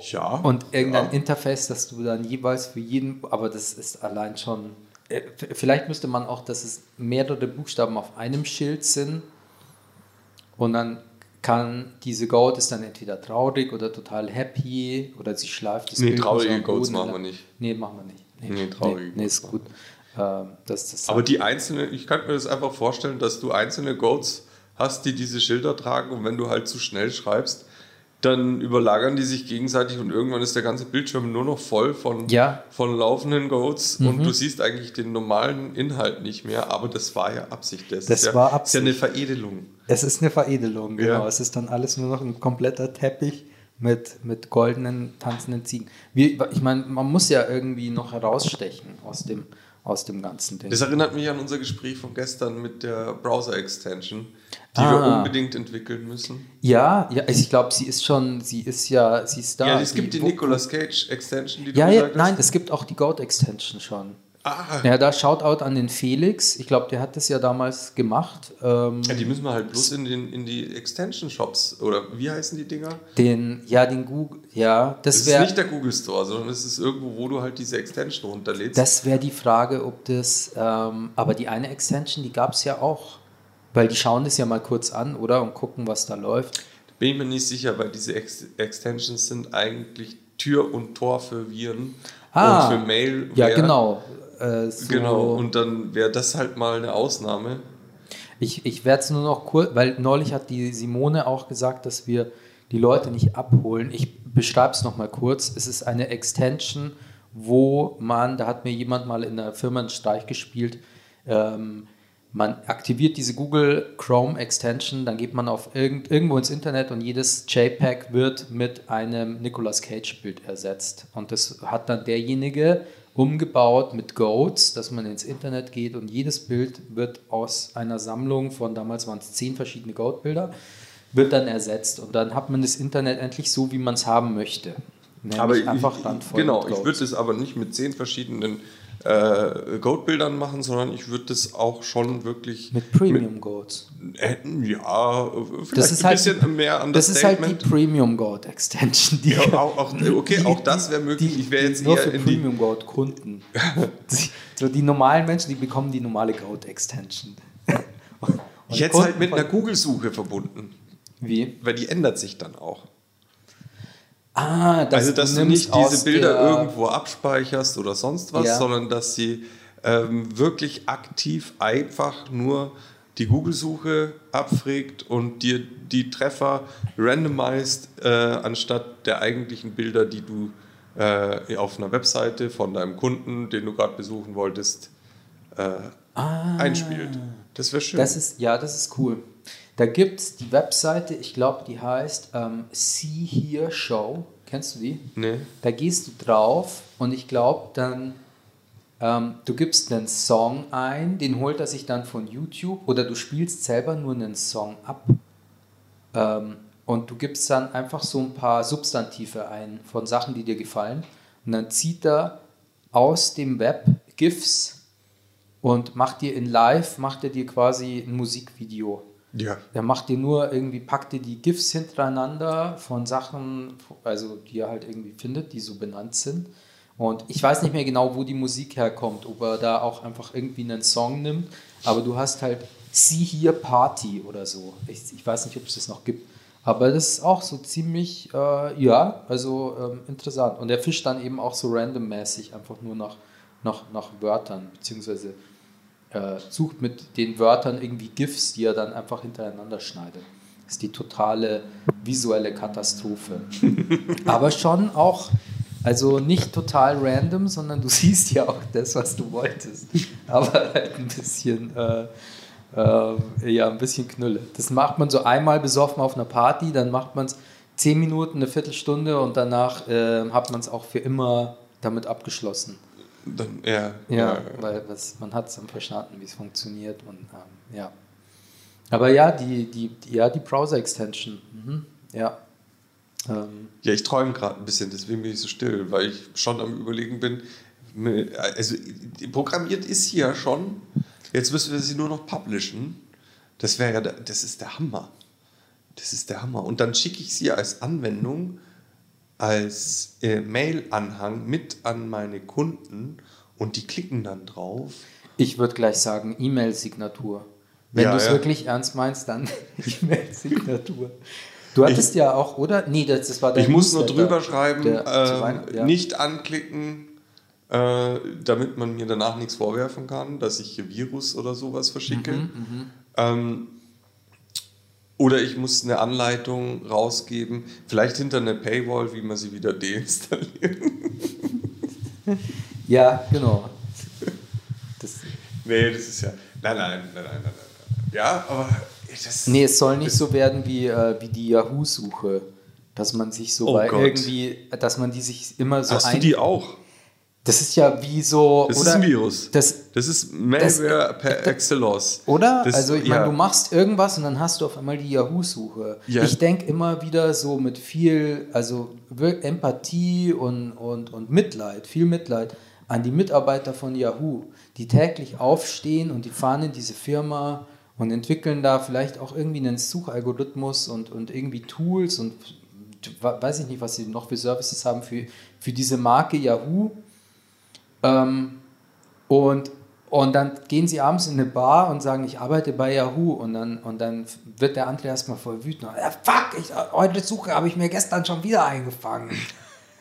Ja. Und irgendein ja. Interface, dass du dann jeweils für jeden, aber das ist allein schon. äh, Vielleicht müsste man auch, dass es mehrere Buchstaben auf einem Schild sind und dann kann diese Goat ist dann entweder traurig oder total happy oder sie schleift das Nee, Bild traurige Goats machen wir nicht. Nee, machen wir nicht. Nee, traurige Nee, nee ist gut. Ähm, das, das Aber die einzelnen, ich kann mir das einfach vorstellen, dass du einzelne Goats hast, die diese Schilder tragen und wenn du halt zu schnell schreibst, dann überlagern die sich gegenseitig und irgendwann ist der ganze Bildschirm nur noch voll von, Ja. von laufenden Goats Mhm. und du siehst eigentlich den normalen Inhalt nicht mehr, aber das war ja Absicht. Das, Das ist ja, war ist ja eine Absicht. Veredelung. Es ist eine Veredelung, genau. Ja. Es ist dann alles nur noch ein kompletter Teppich mit, mit goldenen, tanzenden Ziegen. Wie, ich meine, man muss ja irgendwie noch herausstechen aus dem, aus dem ganzen Ding. Das erinnert mich an unser Gespräch von gestern mit der Browser-Extension, die wir Ah. unbedingt entwickeln müssen. Ja, ja, ich glaube, sie ist schon, sie ist ja, sie ist da. Ja, es gibt die wo- Nicolas Cage-Extension, die du Ja, ja, nein, hast. es gibt auch die Goat Extension schon. Ah, Ja, da Shoutout an den Felix. Ich glaube, der hat das ja damals gemacht. Ähm, Ja, die müssen wir halt bloß in, den, in die Extension-Shops oder wie heißen die Dinger? den, ja, den Google, ja, Das das ist wäre nicht der Google Store, sondern es ist irgendwo, wo du halt diese Extension runterlädst. Das wäre die Frage, ob das, ähm, aber die eine Extension, die gab es ja auch. Weil die schauen das ja mal kurz an, oder? Und gucken, was da läuft. Bin ich mir nicht sicher, weil diese Ex Extensions sind eigentlich Tür und Tor für Viren Ah, und für Mail. Ja, genau. Äh, so, Genau, und dann wäre das halt mal eine Ausnahme. Ich, ich werde es nur noch kurz, weil neulich hat die Simone auch gesagt, dass wir die Leute nicht abholen. Ich beschreibe es nochmal kurz. Es ist eine Extension, wo man, da hat mir jemand mal in der Firma einen Streich gespielt, ähm, man aktiviert diese Google Chrome Extension, dann geht man auf irgend, irgendwo ins Internet und jedes JPEG wird mit einem Nicolas Cage Bild ersetzt. Und das hat dann derjenige umgebaut mit Goats, dass man ins Internet geht und jedes Bild wird aus einer Sammlung von, damals waren es zehn verschiedene Goat-Bilder, wird dann ersetzt. Und dann hat man das Internet endlich so, wie man es haben möchte. Nämlich Aber ich, einfach randvoll genau, ich würde es aber nicht mit zehn verschiedenen äh, Goat-Bildern machen, sondern ich würde das auch schon wirklich Mit Premium Goats. Äh, ja, vielleicht Das ist ein halt, bisschen mehr das ist halt die Premium Goat Extension. Die, Ja, auch, auch, okay, auch das wäre möglich. Die, ich wäre jetzt nur eher für in die. Premium Goat Kunden. Die- so die normalen Menschen, die bekommen die normale Goat Extension. Und Ich hätte es halt mit einer Google-Suche verbunden, Wie? weil die ändert sich dann auch. Ah, dass also, dass du, nicht diese Bilder der- irgendwo abspeicherst oder sonst was, Ja. sondern dass sie ähm, wirklich aktiv einfach nur die Google-Suche abfragt und dir die Treffer randomized, äh, anstatt der eigentlichen Bilder, die du äh, auf einer Webseite von deinem Kunden, den du gerade besuchen wolltest, äh, Ah. einspielt. Das wäre schön. Das ist, ja, das ist cool. Da gibt es die Webseite, ich glaube, die heißt ähm, See Here Show. Kennst du die? nee. Da gehst du drauf und ich glaube, dann ähm, du gibst einen Song ein, den holt er sich dann von YouTube oder du spielst selber nur einen Song ab. Ähm, und du gibst dann einfach so ein paar Substantive ein von Sachen, die dir gefallen. Und dann zieht er aus dem Web GIFs und macht dir in Live, macht er dir quasi ein Musikvideo. Ja. Der macht dir nur irgendwie, packt dir die GIFs hintereinander von Sachen, also die er halt irgendwie findet, die so benannt sind. Und ich weiß nicht mehr genau, wo die Musik herkommt, ob er da auch einfach irgendwie einen Song nimmt, aber du hast halt See Here Party oder so. Ich, ich weiß nicht, ob es das noch gibt. Aber das ist auch so ziemlich, äh, ja, also ähm, interessant. Und er fischt dann eben auch so randommäßig einfach nur nach, nach, nach Wörtern, beziehungsweise äh, sucht mit den Wörtern irgendwie GIFs, die er dann einfach hintereinander schneidet. Das ist die totale visuelle Katastrophe. Aber schon auch, also nicht total random, sondern du siehst ja auch das, was du wolltest. Aber halt ein bisschen, äh, äh, ja, ein bisschen Knülle. Das macht man so einmal besoffen auf einer Party, dann macht man es zehn Minuten, eine Viertelstunde und danach äh, hat man es auch für immer damit abgeschlossen. Dann, ja, Ja, weil das, man hat es dann verstanden, wie es funktioniert und ähm, ja. Aber ja, die, die, ja, die Browser-Extension, mhm. ja. Ähm, Ja, ich träume gerade ein bisschen, deswegen bin ich so still, weil ich schon am Überlegen bin. Also, programmiert ist sie ja schon. Jetzt müssen wir sie nur noch publishen. Das wäre ja, das ist der Hammer. Das ist der Hammer. Und dann schicke ich sie als Anwendung, als äh, Mail-Anhang mit an meine Kunden und die klicken dann drauf. ich würde gleich sagen, E-Mail-Signatur. Wenn Ja, du es ja. wirklich ernst meinst, dann E-Mail-Signatur. Du hattest ja auch, oder? Nee, das, das war dein Ich muss nur drüber schreiben, Der- Weihnachten, ja. nicht anklicken, äh, damit man mir danach nichts vorwerfen kann, dass ich hier Virus oder sowas verschicke. Mhm, ähm, oder ich muss eine Anleitung rausgeben, vielleicht hinter einer Paywall, wie man sie wieder deinstalliert. Ja, genau. Das, nee, das ist ja. Nein, nein, nein, nein, nein, nein. Ja, aber das. nee, es soll nicht so werden wie, äh, wie die Yahoo-Suche. Dass man sich so Oh bei Gott. irgendwie, dass man die sich immer so Hast du ein- die auch? Das ist ja wie so. Das oder, ist ein Virus. Das, Das ist Malware per Excellence. Oder? Das, also, ich ja. meine, du machst irgendwas und dann hast du auf einmal die Yahoo-Suche. Ja. Ich denke immer wieder so mit viel, also Empathie und, und, und Mitleid, viel Mitleid an die Mitarbeiter von Yahoo, die täglich aufstehen und die fahren in diese Firma und entwickeln da vielleicht auch irgendwie einen Suchalgorithmus und, und irgendwie Tools und weiß ich nicht, was sie noch für Services haben für, für diese Marke Yahoo. Ähm, und, und dann gehen sie abends in eine Bar und sagen, ich arbeite bei Yahoo. Und dann, und dann wird der andere erstmal voll wütend. Ja, fuck, ich, eure Suche habe ich mir gestern schon wieder eingefangen.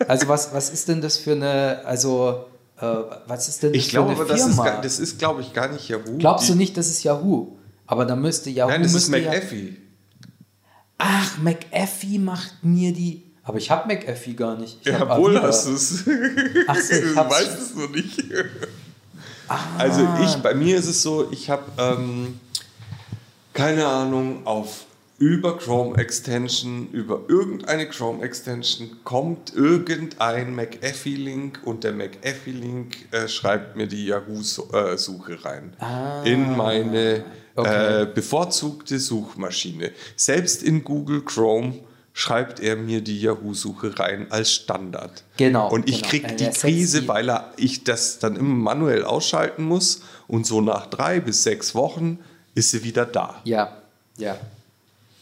Also was, was ist denn das für eine, also äh, was ist denn das Ich glaube, für aber eine das ist, Firma? gar- das ist, glaube ich, gar nicht Yahoo. Glaubst du nicht, das ist Yahoo? Aber da müsste Yahoo Nein, das ist müsste ja, McAfee. Ach, McAfee macht mir die. Aber ich habe McAfee gar nicht. Ich hab Jawohl Avira. hast du es. Ach so, ich du hab's- weißt es nur nicht. Ah. Also ich, bei mir ist es so, ich habe ähm, keine Ahnung, auf über Chrome Extension, über irgendeine Chrome Extension kommt irgendein McAfee-Link und der McAfee-Link äh, schreibt mir die Yahoo-Suche rein. Ah, in meine okay. äh, bevorzugte Suchmaschine. Selbst in Google Chrome schreibt er mir die Yahoo-Suche rein als Standard. Genau, Und ich genau. kriege die Krise, weil er, ich das dann immer manuell ausschalten muss und so nach drei bis sechs Wochen ist sie wieder da. Ja, ja.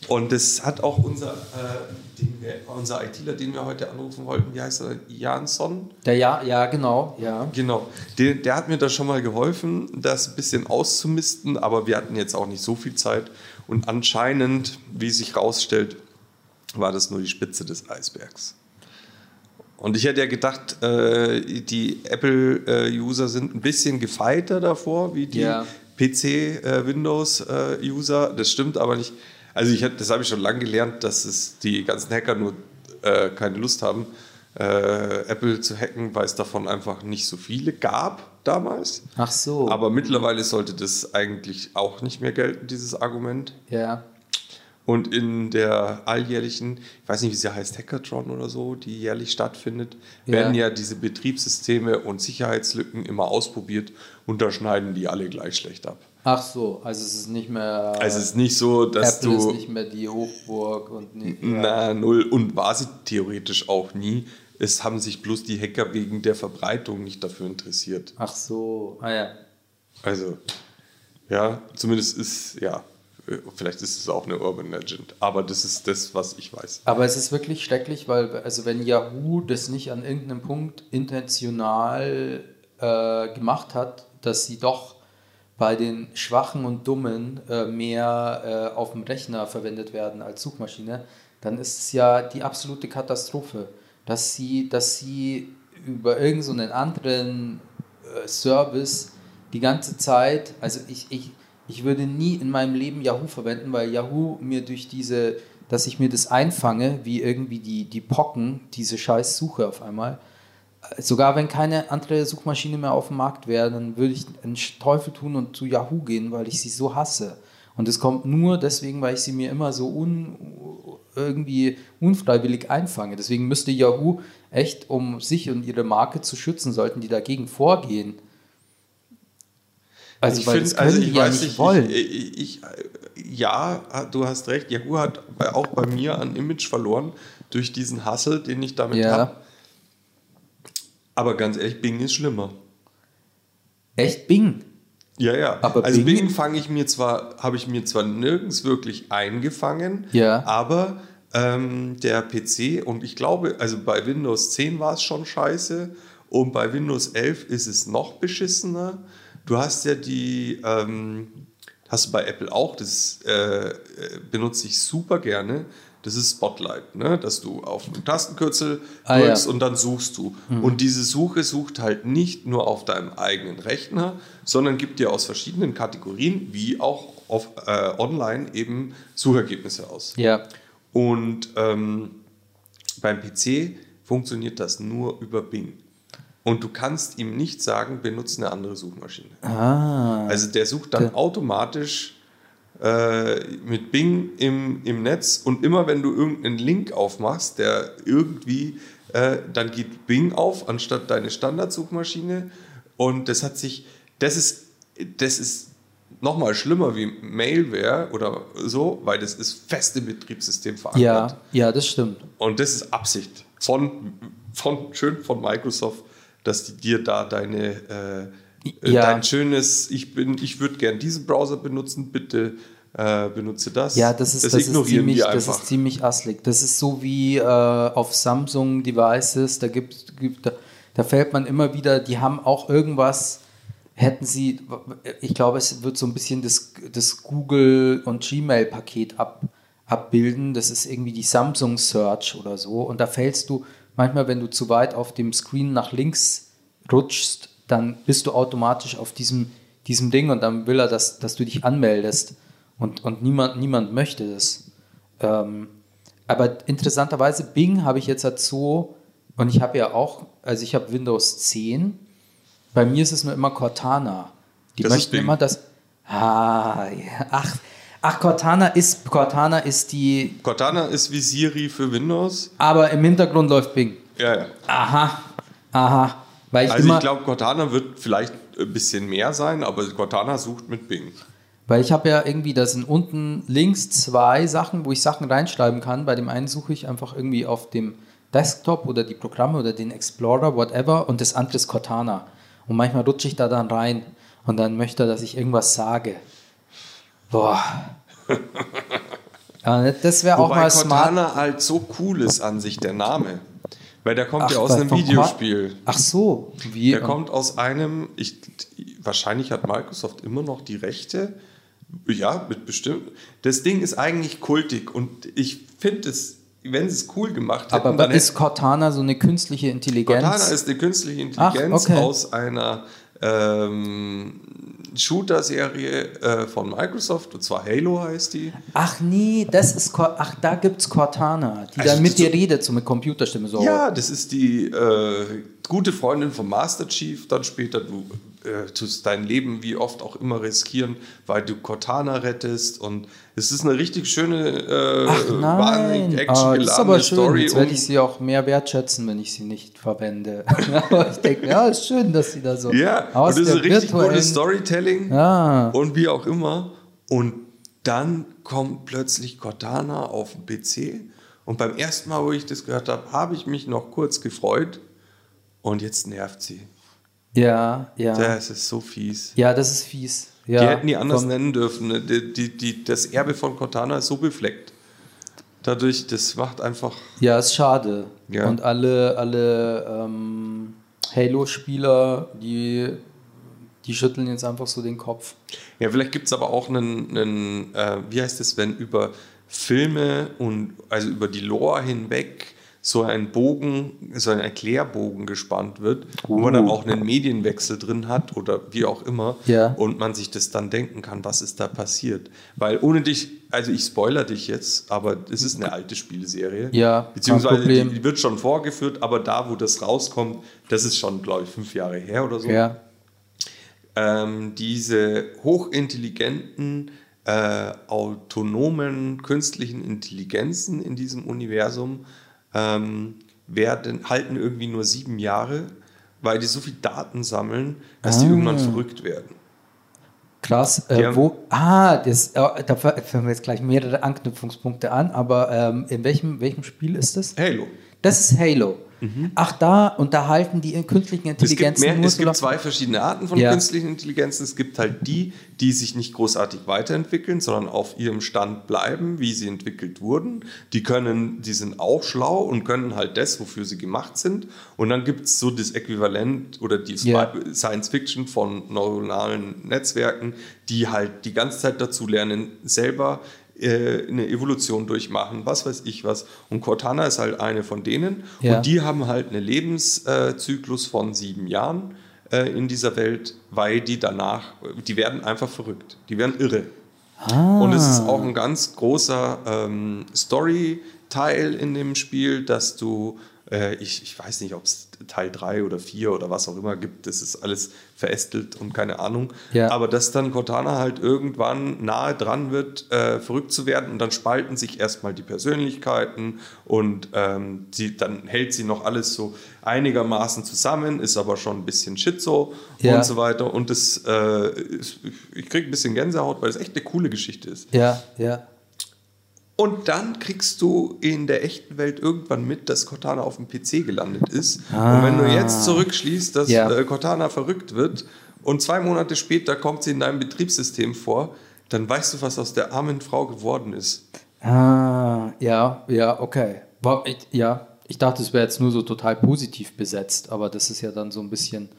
Und das hat auch unser, äh, den wir, unser ITler, den wir heute anrufen wollten, wie heißt er? Jansson? Der, ja, ja, genau, ja. Genau. Der, der hat mir da schon mal geholfen, das ein bisschen auszumisten, aber wir hatten jetzt auch nicht so viel Zeit. Und anscheinend, wie sich rausstellt, war das nur die Spitze des Eisbergs. Und ich hätte ja gedacht, äh, die Apple-User sind ein bisschen gefeiter davor, wie die Ja. PC-Windows-User. das stimmt aber nicht. Also ich, hab- das habe ich schon lange gelernt, dass es die ganzen Hacker nur äh, keine Lust haben, äh, Apple zu hacken, weil es davon einfach nicht so viele gab damals. Ach so. Aber mittlerweile sollte das eigentlich auch nicht mehr gelten, dieses Argument. ja. Und in der alljährlichen, ich weiß nicht, wie sie heißt, Hackathon oder so, die jährlich stattfindet, Ja. werden ja diese Betriebssysteme und Sicherheitslücken immer ausprobiert und da schneiden die alle gleich schlecht ab. Ach so, also es ist nicht mehr. Also es ist nicht so, dass Apple du. ist nicht mehr die Hochburg und nicht. Na, null. Und war sie theoretisch auch nie. Es haben sich bloß die Hacker wegen der Verbreitung nicht dafür interessiert. Ach so, ah ja. Also, ja, zumindest ist, ja, vielleicht ist es auch eine Urban Legend. Aber das ist das, was ich weiß. Aber es ist wirklich schrecklich, weil, also wenn Yahoo das nicht an irgendeinem Punkt intentional äh, gemacht hat, dass sie doch bei den Schwachen und Dummen äh, mehr äh, auf dem Rechner verwendet werden als Suchmaschine, dann ist es ja die absolute Katastrophe, dass sie, dass sie über irgendeinen so anderen äh, Service die ganze Zeit, also ich, ich, ich würde nie in meinem Leben Yahoo verwenden, weil Yahoo mir durch diese, dass ich mir das einfange, wie irgendwie die, die Pocken, diese scheiß Suche auf einmal, sogar wenn keine andere Suchmaschine mehr auf dem Markt wäre, dann würde ich einen Teufel tun und zu Yahoo gehen, weil ich sie so hasse. Und es kommt nur deswegen, weil ich sie mir immer so un, irgendwie unfreiwillig einfange. Deswegen müsste Yahoo echt, um sich und ihre Marke zu schützen, sollten die dagegen vorgehen. Also, ich finde, das können also ich ja weiß nicht nicht, wollen. Ich, ich, ich, ja, du hast recht. Yahoo hat auch bei mir an Image verloren durch diesen Hassel, den ich damit Ja. habe. Aber ganz ehrlich, Bing ist schlimmer. Echt Bing? Ja, ja. Aber also Bing- Bing, fange ich mir zwar, habe ich mir zwar nirgends wirklich eingefangen, Ja. aber ähm, der PC und ich glaube, also bei Windows 10 war es schon scheiße und bei Windows 11 ist es noch beschissener. Du hast ja die, ähm, hast du bei Apple auch, das äh, äh, benutze ich super gerne. Das ist Spotlight, ne? dass du auf einen Tastenkürzel Ah, ja. drückst und dann suchst du. Und diese Suche sucht halt nicht nur auf deinem eigenen Rechner, sondern gibt dir aus verschiedenen Kategorien, wie auch auf, äh, online, eben Suchergebnisse aus. Ja. Und ähm, beim PC funktioniert das nur über Bing. Und du kannst ihm nicht sagen, benutze eine andere Suchmaschine. Ah. Also der sucht dann automatisch äh, mit Bing im, im Netz und immer wenn du irgendeinen Link aufmachst, der irgendwie, äh, dann geht Bing auf anstatt deine Standardsuchmaschine und das hat sich, das ist, das ist nochmal schlimmer wie Mailware oder so, weil das ist fest im Betriebssystem verankert. Ja, ja, das stimmt. Und das ist Absicht von, von schön von Microsoft, dass die dir da deine äh, Ja. dein schönes, ich bin, ich würde gern diesen Browser benutzen, bitte äh, benutze das. Ja, das ist, das, ist, ignorieren ziemlich, das ist ziemlich asslig. Das ist so wie äh, auf Samsung-Devices, da gibt, gibt da, da fällt man immer wieder, die haben auch irgendwas, hätten sie, ich glaube, es wird so ein bisschen das, das Google- und Gmail-Paket ab, abbilden. Das ist irgendwie die Samsung Search oder so. Und da fällst du, manchmal, wenn du zu weit auf dem Screen nach links rutschst, dann bist du automatisch auf diesem, diesem Ding und dann will er, dass, dass du dich anmeldest. Und, und niemand, niemand möchte das. Ähm, aber interessanterweise, Bing habe ich jetzt so, und ich habe ja auch, also ich habe Windows 10, bei mir ist es nur immer Cortana. Die Das möchten immer das. Ah, ja. ach, ach, Cortana ist, Cortana ist die, Cortana ist wie Siri für Windows. aber im Hintergrund läuft Bing. Ja, ja. Aha, aha. Weil ich Also ich glaube, Cortana wird vielleicht ein bisschen mehr sein, aber Cortana sucht mit Bing. Weil ich habe ja irgendwie, da sind unten links zwei Sachen, wo ich Sachen reinschreiben kann. Bei dem einen suche ich einfach irgendwie auf dem Desktop oder die Programme oder den Explorer, whatever, und das andere ist Cortana. Und manchmal rutsche ich da dann rein und dann möchte er, dass ich irgendwas sage. Boah. Ja, das wäre auch Wobei mal smart. Cortana halt so cool ist an sich, der Name. Weil der kommt ja aus einem Videospiel. Cor- Ach so, wie? Der kommt aus einem, ich, wahrscheinlich hat Microsoft immer noch die Rechte. Ja, mit bestimmt. Das Ding ist eigentlich kultig und ich finde es, wenn sie es cool gemacht hätten, aber dann ist Cortana so eine künstliche Intelligenz? Cortana ist eine künstliche Intelligenz Ach, okay. aus einer ähm, Shooter-Serie äh, von Microsoft, und zwar Halo heißt die. Ach nee, das ist, ach da gibt's Cortana, die Also dann mit dir redet, so mit Computerstimme so. Ja, das ist die äh, gute Freundin von Master Chief. Dann später du äh, tust dein Leben wie oft auch immer riskieren, weil du Cortana rettest. Und es ist eine richtig schöne, äh, Ach nein, ah, das ist aber schön. Story. Jetzt werde ich sie auch mehr wertschätzen, wenn ich sie nicht verwende. aber ich denke, ja, ist schön, dass sie da so ja, aus und das ist der richtig gutes Storytelling. Ja. Und wie auch immer. Und dann kommt plötzlich Cortana auf den PC. Und beim ersten Mal, wo ich das gehört habe, habe ich mich noch kurz gefreut. Und jetzt nervt sie. Ja, ja. Das ist so fies. Ja, das ist fies. Ja, die hätten die anders vom- nennen dürfen. ne? Die, die, die, das Erbe von Cortana ist so befleckt. Dadurch, das macht einfach. Ja, ist schade. Ja. Und alle, alle ähm, Halo-Spieler, die, die schütteln jetzt einfach so den Kopf. Ja, vielleicht gibt es aber auch einen, einen äh, wie heißt es, wenn über Filme und also über die Lore hinweg so ein Bogen, so ein Erklärbogen gespannt wird, wo man dann auch einen Medienwechsel drin hat oder wie auch immer Ja. und man sich das dann denken kann, was ist da passiert. Weil ohne dich, also ich spoiler dich jetzt, aber es ist eine alte Spielserie. Ja, Beziehungsweise die, die wird schon vorgeführt, aber da, wo das rauskommt, das ist schon, glaube ich, fünf Jahre her oder so Ja. ähm, diese hochintelligenten, äh, autonomen künstlichen Intelligenzen in diesem Universum ähm, werden, halten irgendwie nur sieben Jahre, weil die so viel Daten sammeln, dass die Ah. irgendwann verrückt werden. Krass. Die Äh, haben- wo? Ah, das, äh, da fangen wir jetzt gleich mehrere Anknüpfungspunkte an, aber ähm, in welchem, welchem Spiel ist das? Halo. Das ist Halo. Ach, da unterhalten die künstlichen Mhm. Es gibt, Intelligenzen mehr, nur es gibt zwei verschiedene Arten von Ja. künstlichen Intelligenzen. Es gibt halt die, die sich nicht großartig weiterentwickeln, sondern auf ihrem Stand bleiben, wie sie entwickelt wurden. Die können, die sind auch schlau und können halt das, wofür sie gemacht sind. Und dann gibt es so das Äquivalent oder die Ja. Science Fiction von neuronalen Netzwerken, die halt die ganze Zeit dazu lernen, selber äh, eine Evolution durchmachen, was weiß ich was. Und Cortana ist halt eine von denen. Ja. Und die haben halt einen Lebenszyklus von sieben Jahren äh, in dieser Welt, weil die danach, die werden einfach verrückt. Die werden irre. Und es ist auch ein ganz großer ähm, Story-Teil in dem Spiel, dass du, äh, ich, ich weiß nicht, ob es Teil 3 oder 4 oder was auch immer gibt, das ist alles verästelt und keine Ahnung. Ja. Aber dass dann Cortana halt irgendwann nahe dran wird, äh, verrückt zu werden und dann spalten sich erstmal die Persönlichkeiten und ähm, sie, dann hält sie noch alles so einigermaßen zusammen, ist aber schon ein bisschen schizo Ja. und so weiter. Und das, äh, ist, ich kriege ein bisschen Gänsehaut, weil es echt eine coole Geschichte ist. Ja, ja. Und dann kriegst du in der echten Welt irgendwann mit, dass Cortana auf dem PC gelandet ist. Und wenn du jetzt zurückschließt, dass Ja. äh, Cortana verrückt wird und zwei Monate später kommt sie in deinem Betriebssystem vor, dann weißt du, was aus der armen Frau geworden ist. Ah, ja, ja, okay. Wow, ich, ja, ich dachte, es wäre jetzt nur so total positiv besetzt, aber das ist ja dann so ein bisschen.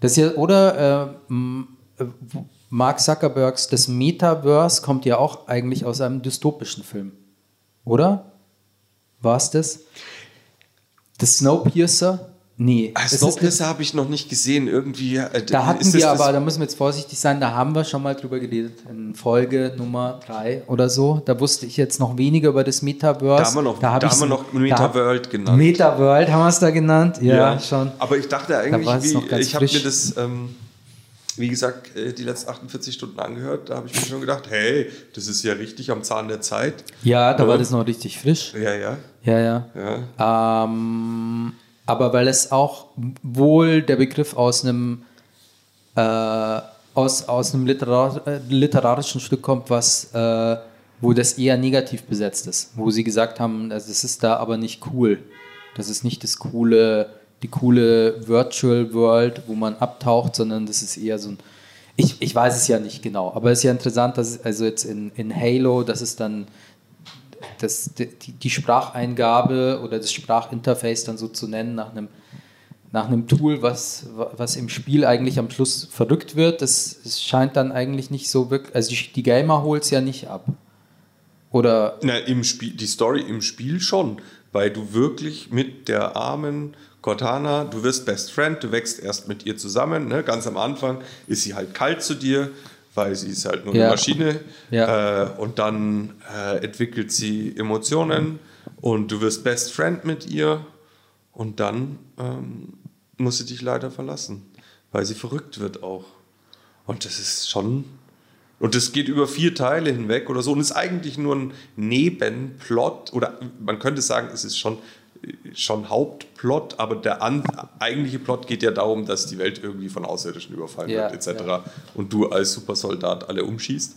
Das ja, oder äh, äh, Mark Zuckerbergs Das Metaverse kommt ja auch eigentlich aus einem dystopischen Film. Oder? War es das? Das Snowpiercer? Nee. Ah, Snowpiercer habe ich noch nicht gesehen. Irgendwie. Äh, Da hatten wir aber, da müssen wir jetzt vorsichtig sein, da haben wir schon mal drüber geredet, in Folge Nummer 3 oder so. Da wusste ich jetzt noch weniger über das Metaverse. Da haben wir noch, hab da haben wir noch da- Metaworld genannt. Metaworld haben wir es da genannt? Ja, schon. Aber ich dachte eigentlich, noch wie, ich habe mir das, ähm, wie gesagt, äh, die letzten 48 Stunden angehört. Da habe ich mir schon gedacht, hey, das ist ja richtig am Zahn der Zeit. Ja, da Ja. war das noch richtig frisch. Ja, ja. Ja, ja. ja. Ähm, aber weil es auch wohl der Begriff aus einem äh, aus, aus einem Literar literarischen Stück kommt, was äh, wo das eher negativ besetzt ist, wo sie gesagt haben, das ist da aber nicht cool. Das ist nicht das coole, die coole Virtual World, wo man abtaucht, sondern das ist eher so ein. Ich, ich weiß es ja nicht genau, aber es ist ja interessant, dass es, also jetzt in, in Halo, dass es dann das, die, die Spracheingabe oder das Sprachinterface dann so zu nennen nach einem, nach einem Tool, was, was im Spiel eigentlich am Schluss verrückt wird, das, das scheint dann eigentlich nicht so wirklich, also die, die Gamer holt es ja nicht ab. Oder, Na, im Spiel, die Story im Spiel schon, weil du wirklich mit der armen Cortana, du wirst Best Friend, du wächst erst mit ihr zusammen. Ne? Ganz am Anfang ist sie halt kalt zu dir, weil sie ist halt nur Ja. eine Maschine. Ja. Äh, und dann äh, entwickelt sie Emotionen und du wirst Best Friend mit ihr. Und dann ähm, muss sie dich leider verlassen, weil sie verrückt wird auch. Und das ist schon. Und das geht über vier Teile hinweg oder so und ist eigentlich nur ein Nebenplot oder man könnte sagen, es ist schon, schon Hauptplot, aber der an, eigentliche Plot geht ja darum, dass die Welt irgendwie von Außerirdischen überfallen Ja, wird, etc. ja. Und du als Supersoldat alle umschießt.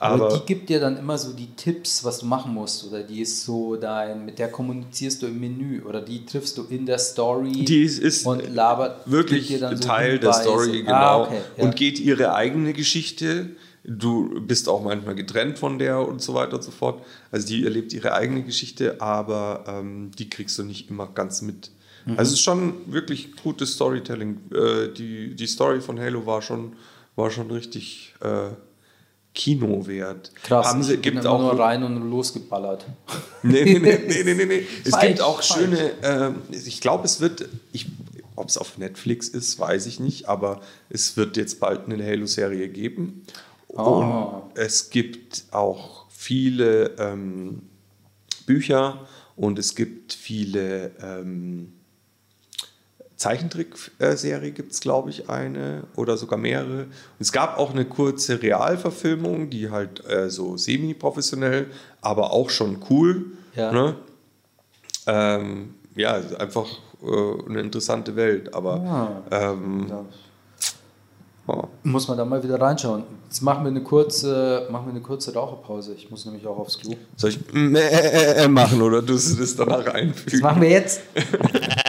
Aber, Aber, die gibt dir dann immer so die Tipps, was du machen musst. Oder die ist so dein, mit der kommunizierst du im Menü. Oder die triffst du in der Story die ist, ist und labert wirklich dann so Teil der. Story, genau. Ah, okay, ja. Und geht ihre eigene Geschichte. Du bist auch manchmal getrennt von der und so weiter und so fort. Also die erlebt ihre eigene Geschichte, aber ähm, die kriegst du nicht immer ganz mit. Mhm. Also es ist schon wirklich gutes Storytelling. Äh, die, die Story von Halo war schon, war schon richtig äh, Kinowert. Krass, Haben sie, gibt auch nur rein und losgeballert. Nee, nee, nee, nee, nee, nee. Es Falsch, gibt auch falsch. schöne, ähm, ich glaube, es wird, ich, ob es auf Netflix ist, weiß ich nicht, aber es wird jetzt bald eine Halo-Serie geben. Oh. Und es gibt auch viele ähm, Bücher und es gibt viele ähm, Zeichentrickserie gibt es, glaube ich, eine oder sogar mehrere. Es gab auch eine kurze Realverfilmung, die halt äh, so semi-professionell, aber auch schon cool. Ja. Ne? Ähm, ja, einfach äh, eine interessante Welt, aber ähm, Ja. Oh. Muss man da mal wieder reinschauen. Jetzt machen wir eine kurze, machen wir eine kurze Raucherpause. Ich muss nämlich auch aufs Klo. soll ich machen oder du das danach einfügen? Das machen wir jetzt.